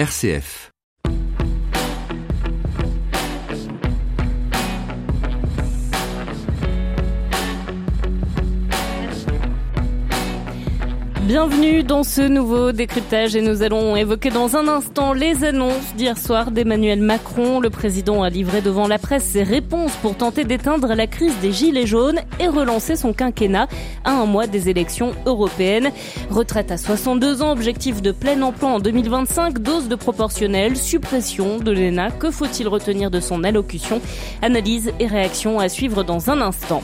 RCF. Bienvenue dans ce nouveau décryptage et nous allons évoquer dans un instant les annonces d'hier soir d'Emmanuel Macron. Le président a livré devant la presse ses réponses pour tenter d'éteindre la crise des gilets jaunes et relancer son quinquennat à un mois des élections européennes. Retraite à 62 ans, objectif de plein emploi en 2025, dose de proportionnelle, suppression de l'ENA. Que faut-il retenir de son allocution? Analyse et réaction à suivre dans un instant.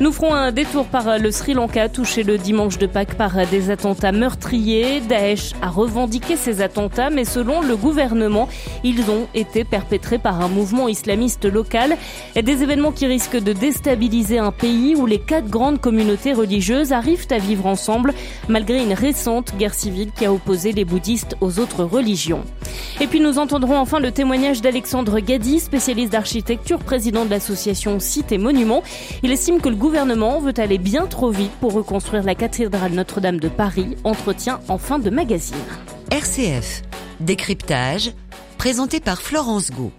Nous ferons un détour par le Sri Lanka, touché le dimanche de Pâques par des attentats meurtriers. Daesh a revendiqué ces attentats, mais selon le gouvernement, ils ont été perpétrés par un mouvement islamiste local. Des événements qui risquent de déstabiliser un pays où les quatre grandes communautés religieuses arrivent à vivre ensemble, malgré une récente guerre civile qui a opposé les bouddhistes aux autres religions. Et puis nous entendrons enfin le témoignage d'Alexandre Gadi, spécialiste d'architecture, président de l'association Cité Monuments. Il estime que le gouvernement veut aller bien trop vite pour reconstruire la cathédrale Notre-Dame de Paris. Entretien en fin de magazine. RCF. Décryptage. Présenté par Florence Gau.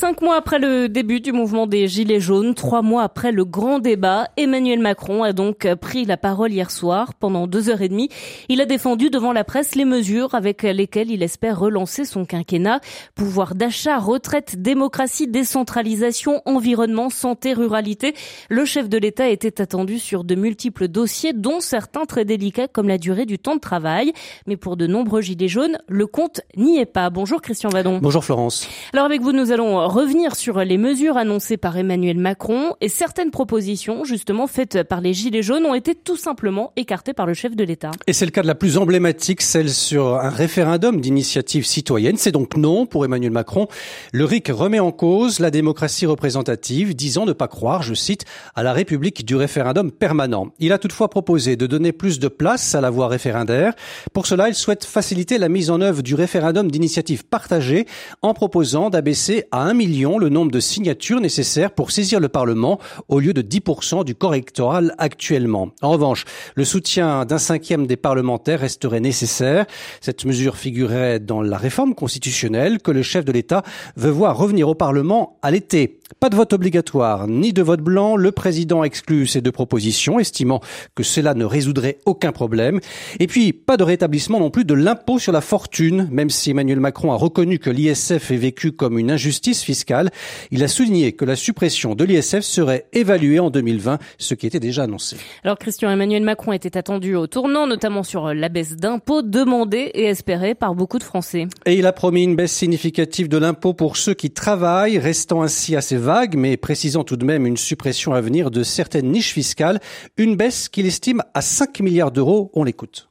Cinq mois après le début du mouvement des Gilets jaunes, trois mois après le grand débat, Emmanuel Macron a donc pris la parole hier soir. Pendant deux heures et demie, il a défendu devant la presse les mesures avec lesquelles il espère relancer son quinquennat. Pouvoir d'achat, retraite, démocratie, décentralisation, environnement, santé, ruralité. Le chef de l'État était attendu sur de multiples dossiers, dont certains très délicats comme la durée du temps de travail. Mais pour de nombreux Gilets jaunes, le compte n'y est pas. Bonjour Christian Vadon. Bonjour Florence. Alors avec vous, nous allons revenir sur les mesures annoncées par Emmanuel Macron et certaines propositions justement faites par les Gilets jaunes ont été tout simplement écartées par le chef de l'État. Et c'est le cas de la plus emblématique, celle sur un référendum d'initiative citoyenne. C'est donc non pour Emmanuel Macron. Le RIC remet en cause la démocratie représentative, disant ne pas croire, je cite, à la République du référendum permanent. Il a toutefois proposé de donner plus de place à la voie référendaire. Pour cela, il souhaite faciliter la mise en œuvre du référendum d'initiative partagée en proposant d'abaisser à un million le nombre de signatures nécessaires pour saisir le Parlement au lieu de 10% du corps électoral actuellement. En revanche, le soutien d'un cinquième des parlementaires resterait nécessaire. Cette mesure figurerait dans la réforme constitutionnelle que le chef de l'État veut voir revenir au Parlement à l'été. Pas de vote obligatoire, ni de vote blanc. Le président exclut ces deux propositions, estimant que cela ne résoudrait aucun problème. Et puis, pas de rétablissement non plus de l'impôt sur la fortune, même si Emmanuel Macron a reconnu que l'ISF est vécu comme une injustice fiscale. Il a souligné que la suppression de l'ISF serait évaluée en 2020, ce qui était déjà annoncé. Alors, Christian Emmanuel Macron était attendu au tournant, notamment sur la baisse d'impôts demandée et espérée par beaucoup de Français. Et il a promis une baisse significative de l'impôt pour ceux qui travaillent, restant ainsi assez vague, mais précisant tout de même une suppression à venir de certaines niches fiscales, une baisse qu'il estime à 5 milliards d'euros. On l'écoute.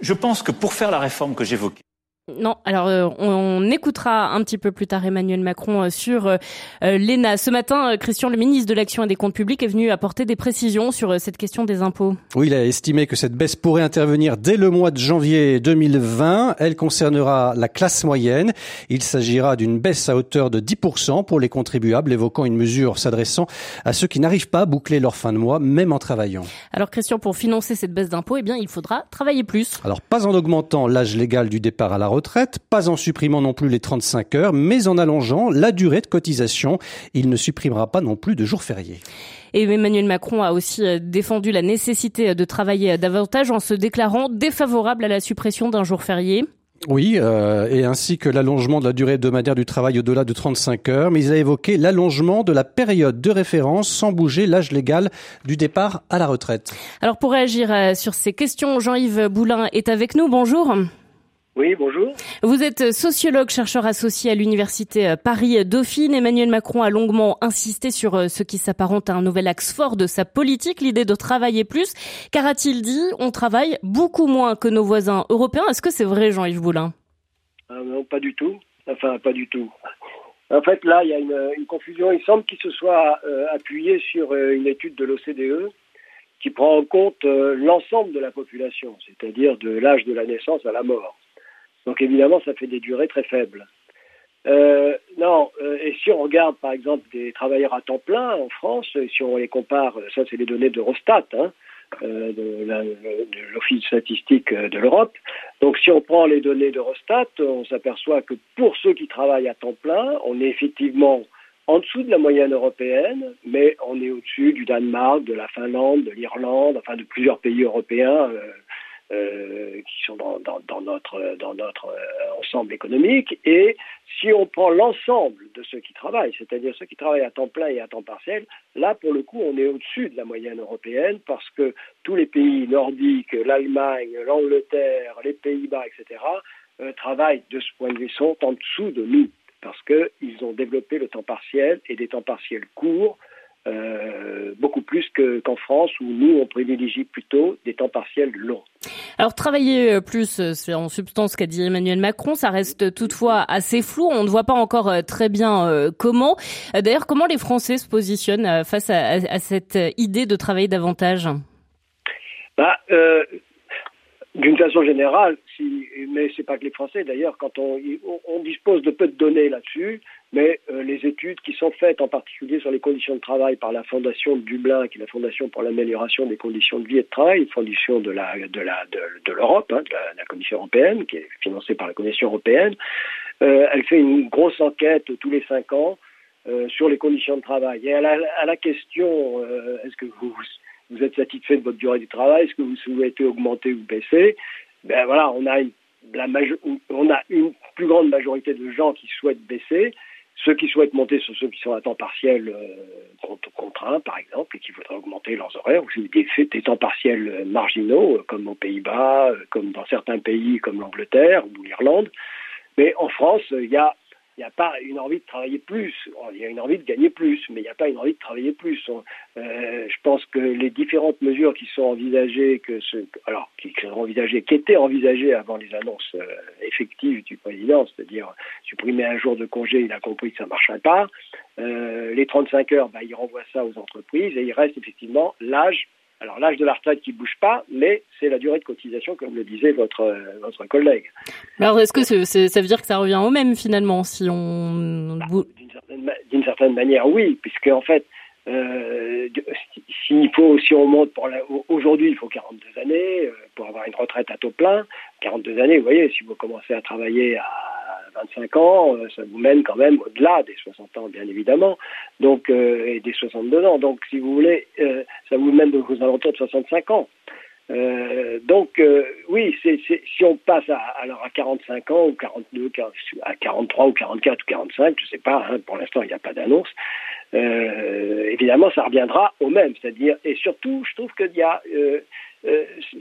Je pense que pour faire la réforme que j'évoquais, non, alors euh, on, écoutera un petit peu plus tard Emmanuel Macron euh, sur euh, l'ENA. Ce matin, Christian, le ministre de l'Action et des Comptes Publics, est venu apporter des précisions sur cette question des impôts. Oui, il a estimé que cette baisse pourrait intervenir dès le mois de janvier 2020. Elle concernera la classe moyenne. Il s'agira d'une baisse à hauteur de 10% pour les contribuables, évoquant une mesure s'adressant à ceux qui n'arrivent pas à boucler leur fin de mois, même en travaillant. Alors Christian, pour financer cette baisse d'impôts, eh bien, il faudra travailler plus. Alors pas en augmentant l'âge légal du départ à la retraite, pas en supprimant non plus les 35 heures, mais en allongeant la durée de cotisation. Il ne supprimera pas non plus de jours fériés. Et Emmanuel Macron a aussi euh, défendu la nécessité de travailler davantage en se déclarant défavorable à la suppression d'un jour férié. Oui, euh, et ainsi que l'allongement de la durée hebdomadaire du travail au-delà de 35 heures, mais il a évoqué l'allongement de la période de référence sans bouger l'âge légal du départ à la retraite. Alors pour réagir euh, sur ces questions, Jean-Yves Boulin est avec nous. Bonjour. Oui, bonjour. Vous êtes sociologue, chercheur associé à l'université Paris-Dauphine. Emmanuel Macron a longuement insisté sur euh, ce qui s'apparente à un nouvel axe fort de sa politique, l'idée de travailler plus. Car a-t-il dit, on travaille beaucoup moins que nos voisins européens. Est-ce que c'est vrai, Jean-Yves Boulin? Ah Non, pas du tout. Enfin, pas du tout. En fait, là, il y a une, confusion. Il semble qu'il se soit euh, appuyé sur euh, une étude de l'OCDE qui prend en compte l'ensemble de la population, c'est-à-dire de l'âge de la naissance à la mort. Donc évidemment, ça fait des durées très faibles. Euh, non, euh, et si on regarde par exemple des travailleurs à temps plein en France, si on les compare, ça c'est les données d'Eurostat, hein, euh, de l'Office statistique de l'Europe. Donc si on prend les données d'Eurostat, on s'aperçoit que pour ceux qui travaillent à temps plein, on est effectivement en dessous de la moyenne européenne, mais on est au-dessus du Danemark, de la Finlande, de l'Irlande, enfin de plusieurs pays européens. Euh, qui sont dans, dans, notre, dans notre euh, ensemble économique. Et si on prend l'ensemble de ceux qui travaillent, c'est-à-dire ceux qui travaillent à temps plein et à temps partiel, là, pour le coup, on est au-dessus de la moyenne européenne parce que tous les pays nordiques, l'Allemagne, l'Angleterre, les Pays-Bas, etc., euh, travaillent de ce point de vue, sont en dessous de nous parce qu'ils ont développé le temps partiel et des temps partiels courts euh, beaucoup plus qu'en France où nous on privilégie plutôt des temps partiels longs. Alors travailler euh, plus, euh, c'est en substance ce qu'a dit Emmanuel Macron, ça reste toutefois assez flou, on ne voit pas encore très bien comment. D'ailleurs, comment les Français se positionnent face à, cette idée de travailler davantage? Bah, d'une façon générale, si, mais c'est pas que les Français d'ailleurs, quand on, dispose de peu de données là-dessus, mais euh, les études qui sont faites en particulier sur les conditions de travail par la Fondation de Dublin, qui est la Fondation pour l'amélioration des conditions de vie et de travail, fondation de la de la de, l'Europe, hein, de, la, Commission européenne, qui est financée par la Commission européenne, euh, elle fait une grosse enquête tous les cinq ans euh, sur les conditions de travail. Et à la question, est-ce que vous vous êtes satisfait de votre durée du travail, est-ce que vous souhaitez augmenter ou baisser Ben voilà, on a une, plus grande majorité de gens qui souhaitent baisser. Ceux qui souhaitent monter sont ceux qui sont à temps partiel euh, contraint, par exemple, et qui voudraient augmenter leurs horaires, ou des, des temps partiels marginaux, euh, comme aux Pays-Bas, euh, comme dans certains pays comme l'Angleterre ou l'Irlande. Mais en France, il y a il n'y a pas une envie de travailler plus. Il y a une envie de gagner plus, mais il n'y a pas une envie de travailler plus. Euh, je pense que les différentes mesures qui sont envisagées, que alors qui sont envisagées, qui étaient envisagées avant les annonces euh, effectives du président, c'est-à-dire supprimer un jour de congé, il a compris que ça ne marcherait pas. Euh, les 35 heures, bah, il renvoie ça aux entreprises et il reste effectivement l'âge alors l'âge de la retraite qui bouge pas, mais c'est la durée de cotisation, comme le disait votre votre collègue. Alors est-ce que ça veut dire que ça revient au même finalement si on bah, d'une certaine, manière oui, puisque en fait euh, s'il faut si on monte pour aujourd'hui il faut 42 années euh, pour avoir une retraite à taux plein. 42 années, vous voyez, si vous commencez à travailler à 25 ans, euh, ça vous mène quand même au-delà des 60 ans, bien évidemment, donc euh, et des 62 ans. Donc, si vous voulez, euh, ça vous mène aux alentours de 65 ans. donc, oui, si on passe à, alors à 45 ans ou 42, à 43 ou 44 ou 45, je sais pas, hein, pour l'instant il n'y a pas d'annonce. évidemment, ça reviendra au même, c'est-à-dire, et surtout, je trouve qu'il y a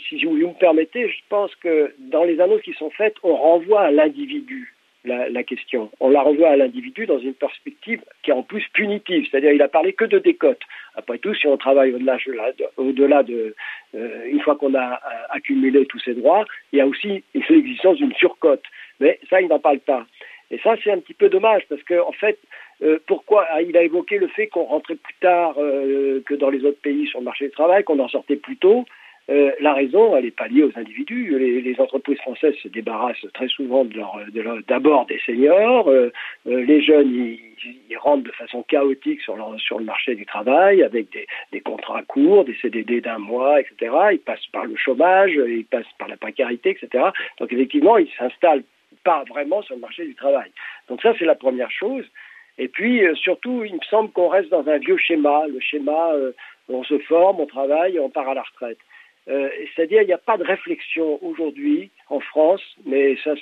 si vous me permettez, je pense que dans les annonces qui sont faites, on renvoie à l'individu la, question. On la renvoie à l'individu dans une perspective qui est en plus punitive, c'est-à-dire il a parlé que de décote. Après tout, si on travaille au-delà de, au-delà de euh, une fois qu'on a euh, accumulé tous ces droits, il y a aussi l'existence d'une surcote. Mais ça, il n'en parle pas. Et ça, c'est un petit peu dommage parce que, en fait, euh, pourquoi ah, il a évoqué le fait qu'on rentrait plus tard que dans les autres pays sur le marché du travail, qu'on en sortait plus tôt. Euh, la raison, elle n'est pas liée aux individus. Les, entreprises françaises se débarrassent très souvent d'abord de des seniors. Euh, euh, les jeunes, ils, rentrent de façon chaotique sur, le marché du travail avec des, contrats courts, des CDD d'un mois, etc. Ils passent par le chômage, ils passent par la précarité, etc. Donc effectivement, ils s'installent pas vraiment sur le marché du travail. Donc ça, c'est la première chose. Et puis, surtout, il me semble qu'on reste dans un vieux schéma, le schéma où on se forme, on travaille, on part à la retraite. Euh, c'est-à-dire, il n'y a pas de réflexion aujourd'hui en France, mais ça,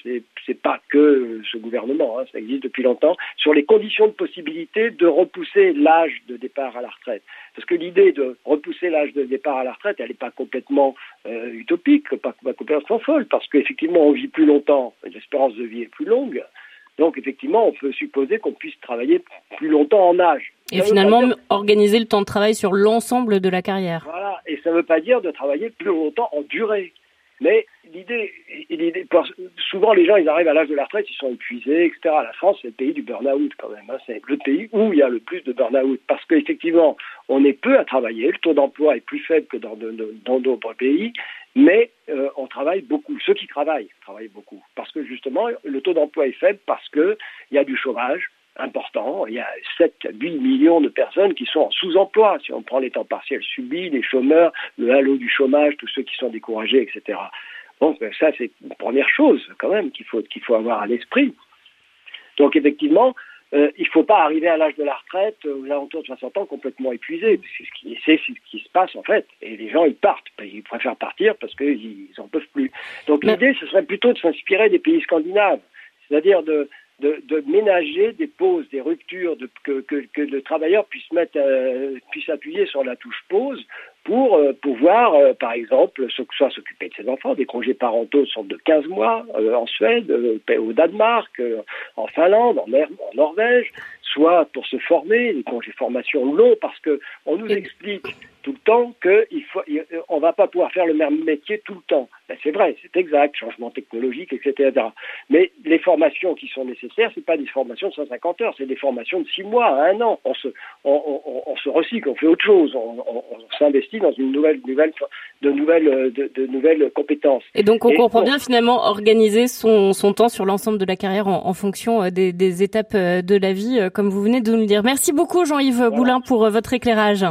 c'est pas que ce gouvernement, hein, ça existe depuis longtemps, sur les conditions de possibilité de repousser l'âge de départ à la retraite. Parce que l'idée de repousser l'âge de départ à la retraite, elle n'est pas complètement euh, utopique, pas, pas complètement folle, parce qu'effectivement, on vit plus longtemps, l'espérance de vie est plus longue. Donc effectivement, on peut supposer qu'on puisse travailler plus longtemps en âge. Et finalement, organiser le temps de travail sur l'ensemble de la carrière. Voilà, et ça ne veut pas dire de travailler plus longtemps en durée. Mais l'idée, souvent les gens, ils arrivent à l'âge de la retraite, ils sont épuisés, etc. La France, c'est le pays du burn-out quand même. Hein. C'est le pays où il y a le plus de burn-out. Parce qu'effectivement, on est peu à travailler, le taux d'emploi est plus faible que dans d'autres pays, mais euh, on travaille beaucoup. Ceux qui travaillent travaillent beaucoup. Parce que justement, le taux d'emploi est faible parce qu'il y a du chômage, important. Il y a 7 à 8 millions de personnes qui sont en sous-emploi. Si on prend les temps partiels subis, les chômeurs, le halo du chômage, tous ceux qui sont découragés, etc. Donc ça, c'est une première chose quand même qu'il faut, qu'il faut avoir à l'esprit. Donc effectivement, euh, il ne faut pas arriver à l'âge de la retraite, aux alentours de 60 ans, complètement épuisé. C'est ce, qui, c'est ce qui se passe en fait. Et les gens, ils partent. Ils préfèrent partir parce qu'ils n'en peuvent plus. Donc l'idée, ce serait plutôt de s'inspirer des pays scandinaves. C'est-à-dire de, de, de, ménager des pauses, des ruptures, de, que, que, que, le travailleur puisse, mettre, euh, puisse appuyer sur la touche pause pour euh, pouvoir, euh, par exemple, soit s'occuper de ses enfants. Des congés parentaux sont de 15 mois en Suède, au Danemark, en Finlande, en, en, Norvège, soit pour se former, des congés formation longs, parce que on nous explique tout le temps qu'on ne va pas pouvoir faire le même métier tout le temps. Ben, c'est vrai, c'est exact, changement technologique, etc., Mais les formations qui sont nécessaires, ce pas des formations de 150 heures, c'est des formations de 6 mois à 1 an. On se, on, se recycle, on fait autre chose, on, s'investit dans une nouvelle, nouvelle, de, nouvelles, de, nouvelles compétences. Et donc on comprend bien finalement organiser son, son temps sur l'ensemble de la carrière en, fonction euh, des, étapes euh, de la vie, euh, comme vous venez de nous le dire. Merci beaucoup Jean-Yves Boulin pour votre éclairage.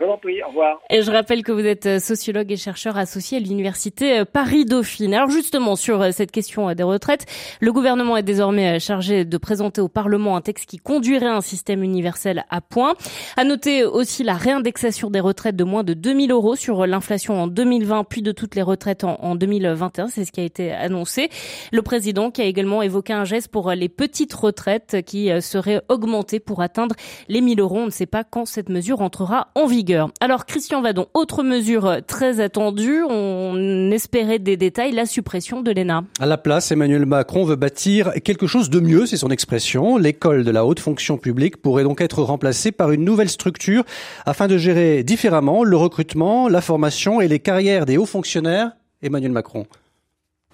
Au revoir. Et je rappelle que vous êtes euh, sociologue et chercheur associé à l'université euh, Paris-Dauphine. Alors justement, sur euh, cette question des retraites, le gouvernement est désormais chargé de présenter au Parlement un texte qui conduirait un système universel à point. À noter aussi la réindexation des retraites de moins de 2000 euros sur l'inflation en 2020, puis de toutes les retraites en 2021. C'est ce qui a été annoncé. Le président qui a également évoqué un geste pour les petites retraites qui seraient augmentées pour atteindre les 1000 euros. On ne sait pas quand cette mesure entrera en vigueur. Alors Christian Vadon, autre mesure très attendue, on espérait des détails, la suppression de l'ENA. À la place, Emmanuel Macron veut bâtir quelque chose de mieux, c'est son expression. L'école de la haute fonction publique pourrait donc être remplacée par une nouvelle structure afin de gérer différemment le recrutement, la formation et les carrières des hauts fonctionnaires. Emmanuel Macron.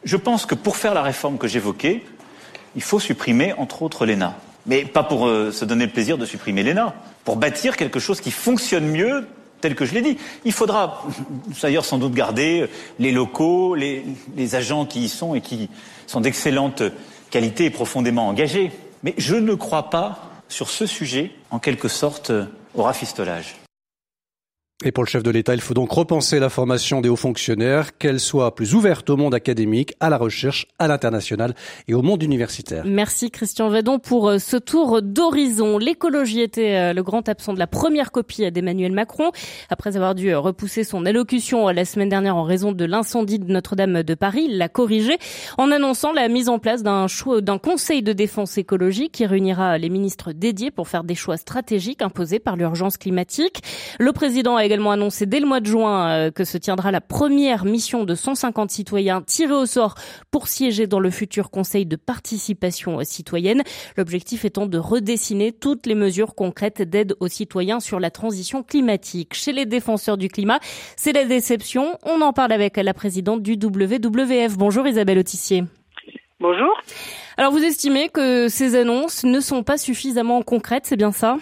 Je pense que pour faire la réforme que j'évoquais, il faut supprimer entre autres l'ENA. Mais pas pour euh, se donner le plaisir de supprimer l'ENA pour bâtir quelque chose qui fonctionne mieux tel que je l'ai dit. Il faudra d'ailleurs sans doute garder les locaux, les, agents qui y sont et qui sont d'excellente qualité et profondément engagés. Mais je ne crois pas sur ce sujet, en quelque sorte, au rafistolage. Et pour le chef de l'État, il faut donc repenser la formation des hauts fonctionnaires, qu'elle soit plus ouverte au monde académique, à la recherche, à l'international et au monde universitaire. Merci Christian Vedon pour euh, ce tour d'horizon. L'écologie était euh, le grand absent de la première copie d'Emmanuel Macron. Après avoir dû euh, repousser son allocution la semaine dernière en raison de l'incendie de Notre-Dame de Paris, il l'a corrigé en annonçant la mise en place d'un conseil de défense écologique qui réunira les ministres dédiés pour faire des choix stratégiques imposés par l'urgence climatique. Le président a également annoncé dès le mois de juin euh, que se tiendra la première mission de 150 citoyens tirés au sort pour siéger dans le futur Conseil de participation citoyenne. L'objectif étant de redessiner toutes les mesures concrètes d'aide aux citoyens sur la transition climatique. Chez les défenseurs du climat, c'est la déception. On en parle avec la présidente du WWF. Bonjour Isabelle Autissier. Bonjour. Alors vous estimez que ces annonces ne sont pas suffisamment concrètes, c'est bien ça?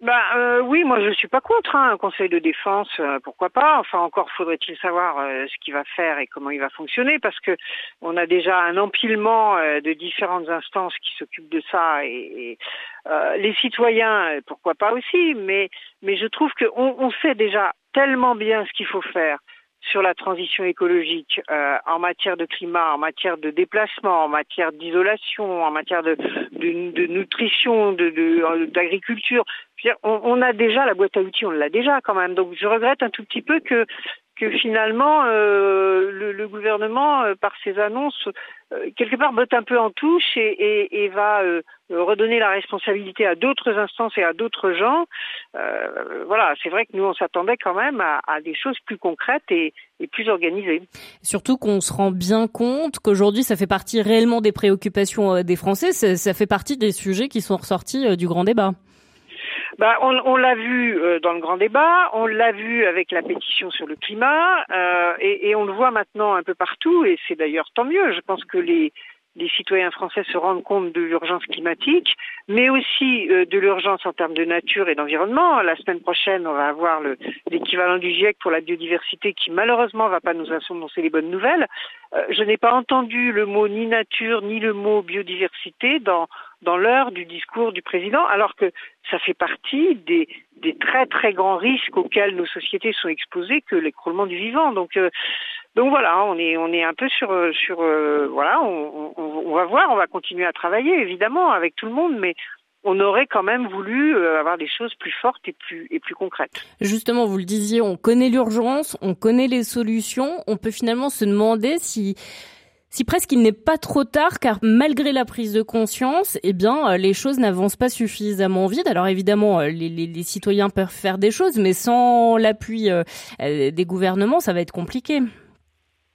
Bah euh, oui, moi je suis pas contre hein, un conseil de défense, euh, pourquoi pas. Enfin encore faudrait-il savoir euh, ce qu'il va faire et comment il va fonctionner, parce que on a déjà un empilement de différentes instances qui s'occupent de ça et, les citoyens, pourquoi pas aussi. Mais mais je trouve qu'on on sait déjà tellement bien ce qu'il faut faire sur la transition écologique euh, en matière de climat, en matière de déplacement, en matière d'isolation, en matière de, de, de nutrition, d'agriculture. De, on, on, a déjà la boîte à outils, on l'a déjà quand même. Donc je regrette un tout petit peu que que finalement euh, le, le, gouvernement, euh, par ses annonces, euh, quelque part botte un peu en touche et, et, et va euh, redonner la responsabilité à d'autres instances et à d'autres gens. voilà, c'est vrai que nous on s'attendait quand même à, à, des choses plus concrètes et, et plus organisées. Surtout qu'on se rend bien compte qu'aujourd'hui ça fait partie réellement des préoccupations des Français, ça, ça fait partie des sujets qui sont ressortis du grand débat. Bah, on, l'a vu euh, dans le grand débat, on l'a vu avec la pétition sur le climat, euh, et, et, on le voit maintenant un peu partout, et c'est d'ailleurs tant mieux. Je pense que les, les citoyens français se rendent compte de l'urgence climatique, mais aussi euh, de l'urgence en termes de nature et d'environnement. La semaine prochaine, on va avoir l'équivalent du GIEC pour la biodiversité qui malheureusement ne va pas nous annoncer les bonnes nouvelles. Euh, je n'ai pas entendu le mot ni nature ni le mot biodiversité dans, dans l'heure du discours du président, alors que ça fait partie des, des très très grands risques auxquels nos sociétés sont exposées que l'écroulement du vivant. Donc euh, donc voilà, on est on est un peu sur sur euh, voilà, on, va voir, on va continuer à travailler évidemment avec tout le monde, mais on aurait quand même voulu euh, avoir des choses plus fortes et plus concrètes. Justement, vous le disiez, on connaît l'urgence, on connaît les solutions, on peut finalement se demander si presque il n'est pas trop tard, car malgré la prise de conscience, eh bien, euh, les choses n'avancent pas suffisamment vite. Alors évidemment, les, citoyens peuvent faire des choses, mais sans l'appui des gouvernements, ça va être compliqué.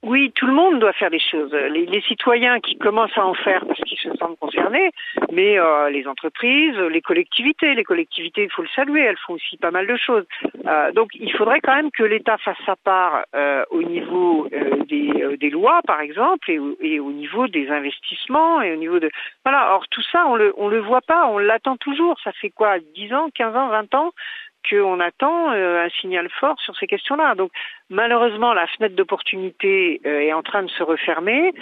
Oui, tout le monde doit faire des choses. Les, les citoyens qui commencent à en faire parce qu'ils se sentent concernés, mais euh, les entreprises, les collectivités, les collectivités, il faut le saluer, elles font aussi pas mal de choses. Euh, donc, il faudrait quand même que l'État fasse sa part euh, au niveau euh, des, euh, des, lois, par exemple, et, et, au niveau des investissements et au niveau de voilà. Or, tout ça, on le on le voit pas, on l'attend toujours. Ça fait quoi, 10 ans, 15 ans, 20 ans qu'on attend euh, un signal fort sur ces questions-là. Donc malheureusement, la fenêtre d'opportunité euh, est en train de se refermer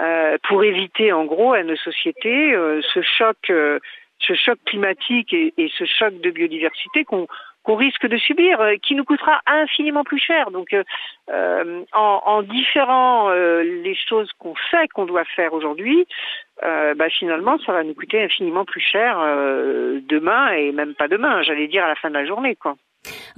euh, pour éviter en gros à nos sociétés ce choc, ce choc climatique et, et, ce choc de biodiversité qu'on qu'on risque de subir, qui nous coûtera infiniment plus cher. Donc, euh, en, en, différant euh, les choses qu'on sait qu'on doit faire aujourd'hui, euh, bah, finalement, ça va nous coûter infiniment plus cher euh, demain et même pas demain, j'allais dire à la fin de la journée, quoi.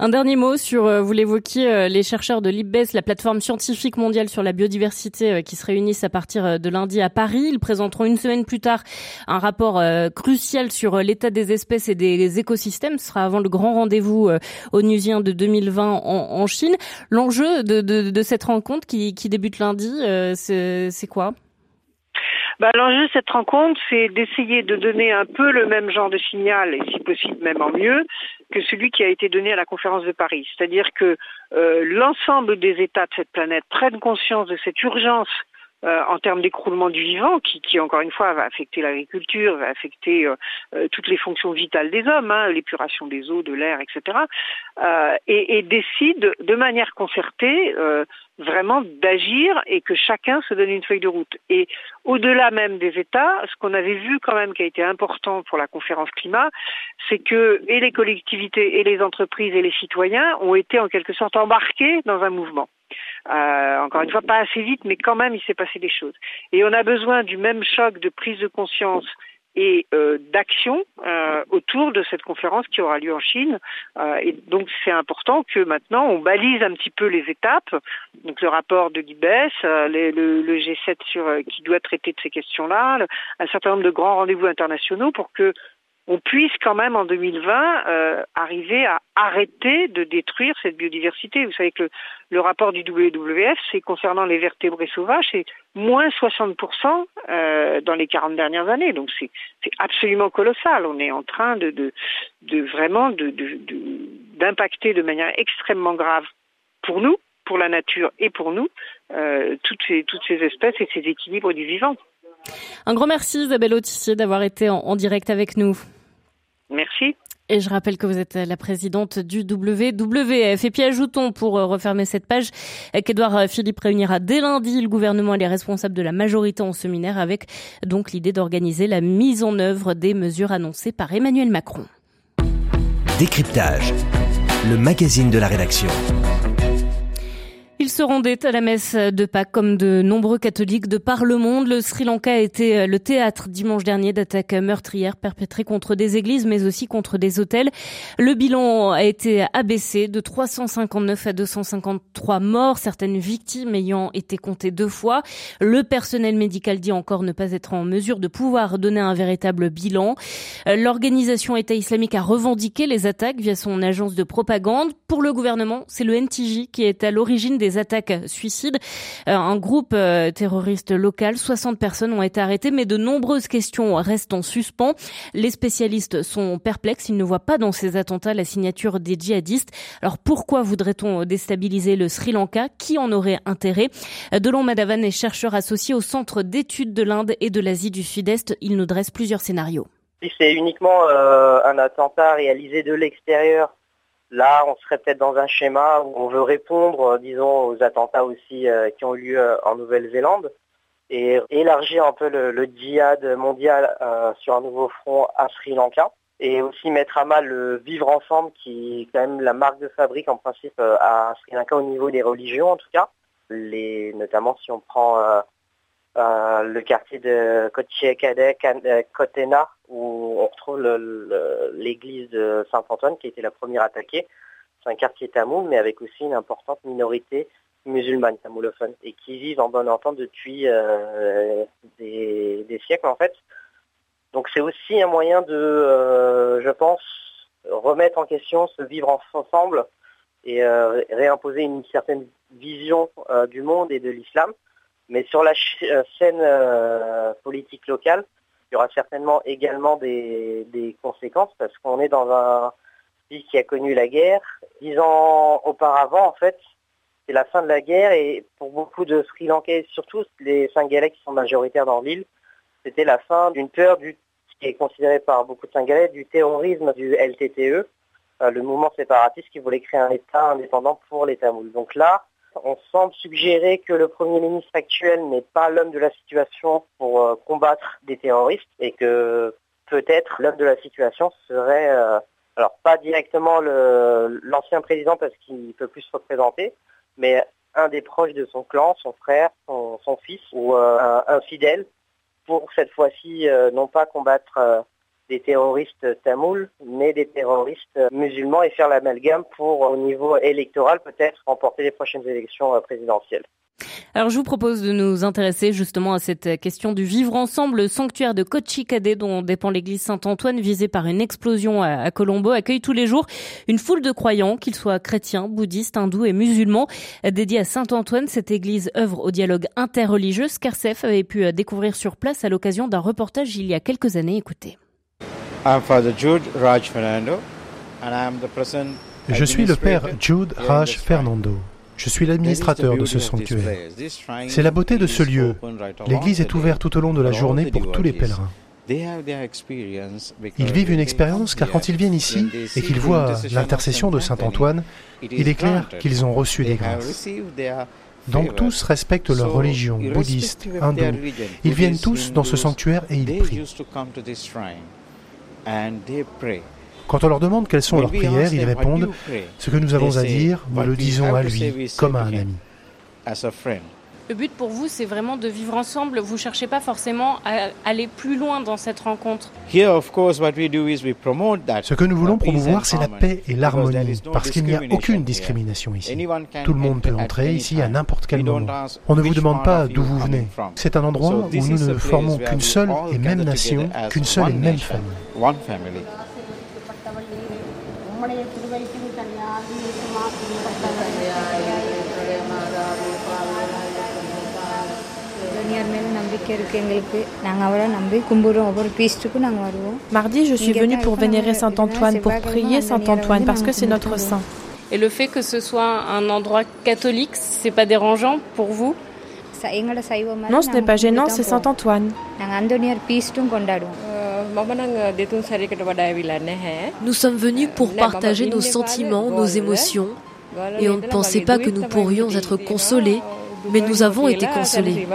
Un dernier mot sur, euh, vous l'évoquiez, euh, les chercheurs de l'IBES, la plateforme scientifique mondiale sur la biodiversité euh, qui se réunissent à partir de lundi à Paris. Ils présenteront une semaine plus tard un rapport crucial sur l'état des espèces et des écosystèmes. Ce sera avant le grand rendez-vous onusien de 2020 en, en Chine. L'enjeu de, cette rencontre qui débute lundi, c'est quoi? Bah, L'enjeu de cette rencontre, c'est d'essayer de donner un peu le même genre de signal, et si possible même en mieux, que celui qui a été donné à la conférence de Paris. C'est-à-dire que euh, l'ensemble des États de cette planète prennent conscience de cette urgence euh, en termes d'écroulement du vivant, qui, qui, encore une fois va affecter l'agriculture, va affecter euh, euh toutes les fonctions vitales des hommes, hein, l'épuration des eaux, de l'air, etc. Et, et, décide de manière concertée vraiment d'agir et que chacun se donne une feuille de route. Et au-delà même des États, ce qu'on avait vu quand même qui a été important pour la conférence climat, c'est que et les collectivités et les entreprises et les citoyens ont été en quelque sorte embarqués dans un mouvement. Euh, encore une fois, pas assez vite, mais quand même, il s'est passé des choses. Et on a besoin du même choc de prise de conscience et euh, d'action euh, autour de cette conférence qui aura lieu en Chine. Euh, et donc c'est important que maintenant on balise un petit peu les étapes. Donc le rapport de l'IBES, euh, le, le, G7 sur euh, qui doit traiter de ces questions-là, un certain nombre de grands rendez-vous internationaux pour que on puisse quand même en 2020 euh, arriver à arrêter de détruire cette biodiversité. Vous savez que le, rapport du WWF, c'est concernant les vertébrés sauvages, c'est moins 60% euh, dans les 40 dernières années. Donc c'est absolument colossal. On est en train de, vraiment d'impacter de manière extrêmement grave pour nous, pour la nature et pour nous, euh, toutes, ces, toutes ces espèces et ces équilibres du vivant. Un grand merci Isabelle Autissier d'avoir été en, en direct avec nous. Merci. Et je rappelle que vous êtes la présidente du WWF. Et puis ajoutons pour refermer cette page qu'Edouard Philippe réunira dès lundi le gouvernement et les responsables de la majorité en séminaire avec donc l'idée d'organiser la mise en œuvre des mesures annoncées par Emmanuel Macron. Décryptage, le magazine de la rédaction. Se rendaient à la messe de Pâques comme de nombreux catholiques de par le monde. Le Sri Lanka a été le théâtre dimanche dernier d'attaques meurtrières perpétrées contre des églises mais aussi contre des hôtels. Le bilan a été abaissé de 359 à 253 morts, certaines victimes ayant été comptées deux fois. Le personnel médical dit encore ne pas être en mesure de pouvoir donner un véritable bilan. L'organisation État islamique a revendiqué les attaques via son agence de propagande. Pour le gouvernement, c'est le NTJ qui est à l'origine des attaques suicides. Un groupe terroriste local, 60 personnes ont été arrêtées, mais de nombreuses questions restent en suspens. Les spécialistes sont perplexes, ils ne voient pas dans ces attentats la signature des djihadistes. Alors pourquoi voudrait-on déstabiliser le Sri Lanka? Qui en aurait intérêt? Delon Madavan est chercheur associé au Centre d'études de l'Inde et de l'Asie du Sud-Est. Il nous dresse plusieurs scénarios. Si c'est uniquement euh, un attentat réalisé de l'extérieur, là on serait peut-être dans un schéma où on veut répondre, euh, disons, aux attentats aussi euh, qui ont eu lieu en Nouvelle-Zélande et élargir un peu le, djihad mondial sur un nouveau front à Sri Lanka et aussi mettre à mal le vivre ensemble qui est quand même la marque de fabrique en principe à Sri Lanka au niveau des religions en tout cas. Notamment si on prend euh, le quartier de Kochiekade, euh, où on retrouve l'église de Saint-Antoine qui a été la première attaquée. C'est un quartier tamoul, mais avec aussi une importante minorité musulmane tamoulophone et qui vivent en bonne entente depuis euh, des, siècles en fait. Donc c'est aussi un moyen de, je pense, remettre en question ce vivre ensemble et réimposer une certaine vision du monde et de l'islam. Mais sur la euh, scène euh, politique locale, il y aura certainement également des, conséquences parce qu'on est dans un pays qui a connu la guerre. Dix ans auparavant, en fait, c'est la fin de la guerre et pour beaucoup de Sri Lankais, surtout les Singalais qui sont majoritaires dans l'île, c'était la fin d'une peur du, qui est considéré par beaucoup de Singalais du terrorisme du LTTE, euh, le mouvement séparatiste qui voulait créer un État indépendant pour les Tamouls. Donc là, on semble suggérer que le Premier ministre actuel n'est pas l'homme de la situation pour euh, combattre des terroristes et que peut-être l'homme de la situation serait, euh, alors pas directement l'ancien président parce qu'il peut plus se représenter, mais un des proches de son clan, son frère, son, fils ou euh, un, fidèle, pour cette fois-ci non pas combattre des terroristes tamouls, mais des terroristes musulmans et faire l'amalgame pour, au niveau électoral, peut-être remporter les prochaines élections euh, présidentielles. Alors je vous propose de nous intéresser justement à cette question du vivre ensemble. Le sanctuaire de Kochikade dont dépend l'église Saint-Antoine visé par une explosion à Colombo accueille tous les jours une foule de croyants, qu'ils soient chrétiens, bouddhistes, hindous et musulmans. Dédiée à Saint-Antoine, cette église œuvre au dialogue interreligieux. Scarcef avait pu découvrir sur place à l'occasion d'un reportage il y a quelques années. Écoutez. Je suis le père Jude Raj Fernando. Je suis l'administrateur de ce sanctuaire. C'est la beauté de ce lieu. L'église est ouverte tout au long de la journée pour tous les pèlerins. Ils vivent une expérience car quand ils viennent ici et qu'ils voient l'intercession de Saint Antoine, il est clair qu'ils ont reçu des grâces. Donc tous respectent leur religion, bouddhiste, hindoue. Ils viennent tous dans ce sanctuaire et ils prient. Quand on leur demande quelles sont leurs prières, ils répondent Ce que nous avons à dire, nous le disons à lui, comme à un ami. Le but pour vous, c'est vraiment de vivre ensemble. Vous ne cherchez pas forcément à aller plus loin dans cette rencontre. Ce que nous voulons promouvoir, c'est la paix et l'harmonie, parce qu'il n'y a aucune discrimination ici. Tout le monde peut entrer ici à n'importe quel moment. On ne vous demande pas d'où vous venez. C'est un endroit où nous ne formons qu'une seule et même nation, qu'une seule et même famille. Mardi, je suis venue pour vénérer Saint Antoine, pour prier Saint Antoine, parce que c'est notre saint. Et le fait que ce soit un endroit catholique, c'est pas dérangeant pour vous? Non, ce n'est pas gênant, c'est Saint Antoine. Nous sommes venus pour partager nos sentiments, nos émotions, et on ne pensait pas que nous pourrions être consolés, mais nous avons été consolés.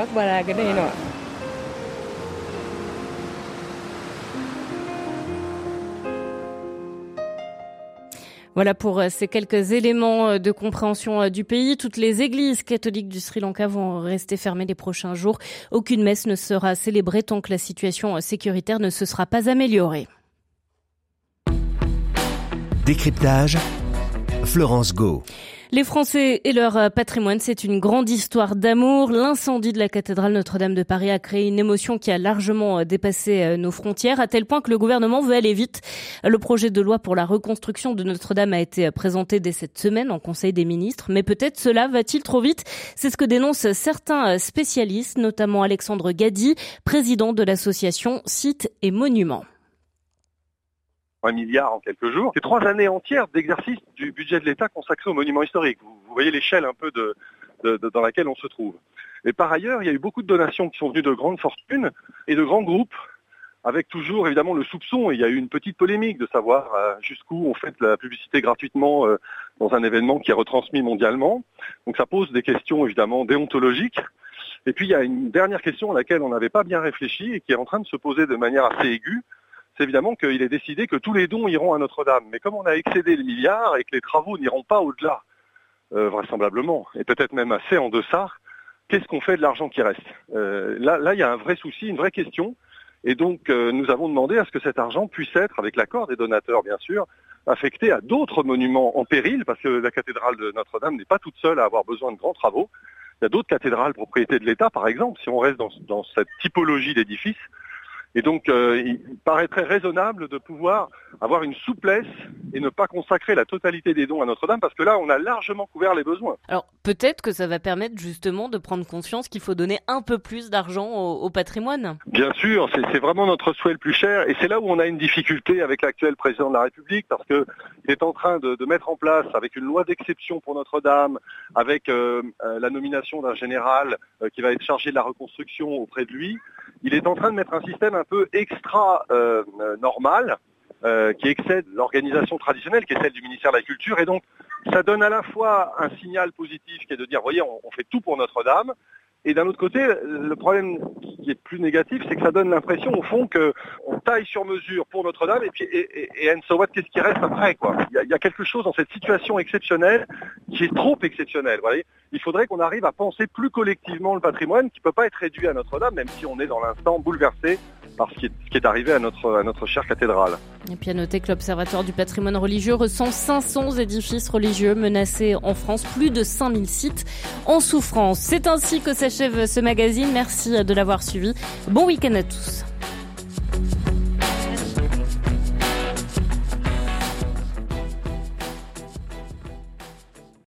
Voilà pour euh, ces quelques éléments euh, de compréhension euh, du pays. Toutes les églises catholiques du Sri Lanka vont rester fermées les prochains jours. Aucune messe ne sera célébrée tant que la situation sécuritaire ne se sera pas améliorée. Décryptage, Florence Go. Les Français et leur euh, patrimoine, c'est une grande histoire d'amour. L'incendie de la cathédrale Notre-Dame de Paris a créé une émotion qui a largement euh, dépassé euh, nos frontières, à tel point que le gouvernement veut aller vite. Le projet de loi pour la reconstruction de Notre-Dame a été présenté dès cette semaine en Conseil des ministres, mais peut-être cela va-t-il trop vite? C'est ce que dénoncent certains spécialistes, notamment Alexandre Gadi, président de l'association Sites et Monuments un milliard en quelques jours. C'est trois années entières d'exercice du budget de l'État consacré aux monuments historiques. Vous, voyez l'échelle un peu dans laquelle on se trouve. Et par ailleurs, il y a eu beaucoup de donations qui sont venues de grandes fortunes et de grands groupes, avec toujours évidemment le soupçon. il y a eu une petite polémique de savoir euh, jusqu'où on fait la publicité gratuitement euh, dans un événement qui est retransmis mondialement. Donc ça pose des questions évidemment déontologiques. Et puis il y a une dernière question à laquelle on n'avait pas bien réfléchi et qui est en train de se poser de manière assez aiguë, c'est évidemment qu'il est décidé que tous les dons iront à Notre-Dame. Mais comme on a excédé le milliard et que les travaux n'iront pas au-delà, euh, vraisemblablement, et peut-être même assez en deçà, qu'est-ce qu'on fait de l'argent qui reste euh, là, il y a un vrai souci, une vraie question. Et donc, euh, nous avons demandé à ce que cet argent puisse être, avec l'accord des donateurs, bien sûr, affecté à d'autres monuments en péril, parce que la cathédrale de Notre-Dame n'est pas toute seule à avoir besoin de grands travaux. Il y a d'autres cathédrales propriété de l'État, par exemple, si on reste dans cette typologie d'édifices. Et donc, euh, il paraîtrait raisonnable de pouvoir avoir une souplesse et ne pas consacrer la totalité des dons à Notre-Dame, parce que là, on a largement couvert les besoins. Alors, peut-être que ça va permettre justement de prendre conscience qu'il faut donner un peu plus d'argent au, patrimoine. Bien sûr, c'est vraiment notre souhait le plus cher, et c'est là où on a une difficulté avec l'actuel président de la République, parce qu'il est en train de, mettre en place, avec une loi d'exception pour Notre-Dame, avec euh, euh, la nomination d'un général qui va être chargé de la reconstruction auprès de lui, il est en train de mettre un système un peu extra euh, normal, euh, qui excède l'organisation traditionnelle, qui est celle du ministère de la Culture. Et donc, ça donne à la fois un signal positif qui est de dire, voyez, on fait tout pour Notre-Dame, et d'un autre côté, le problème qui est plus négatif, c'est que ça donne l'impression, au fond, qu'on taille sur mesure pour Notre-Dame, et puis, et, qu'est-ce qui reste après, quoi? Il y, a, quelque chose dans cette situation exceptionnelle qui est trop exceptionnelle, Il faudrait qu'on arrive à penser plus collectivement le patrimoine, qui ne peut pas être réduit à Notre-Dame, même si on est dans l'instant bouleversé par ce qui, est, arrivé à notre, à notre chère cathédrale. Et puis à noter que l'Observatoire du patrimoine religieux ressent 500 édifices religieux menacés en France, plus de 5000 sites en souffrance. C'est ainsi que s'achève ce magazine. Merci de l'avoir suivi. Bon week-end à tous.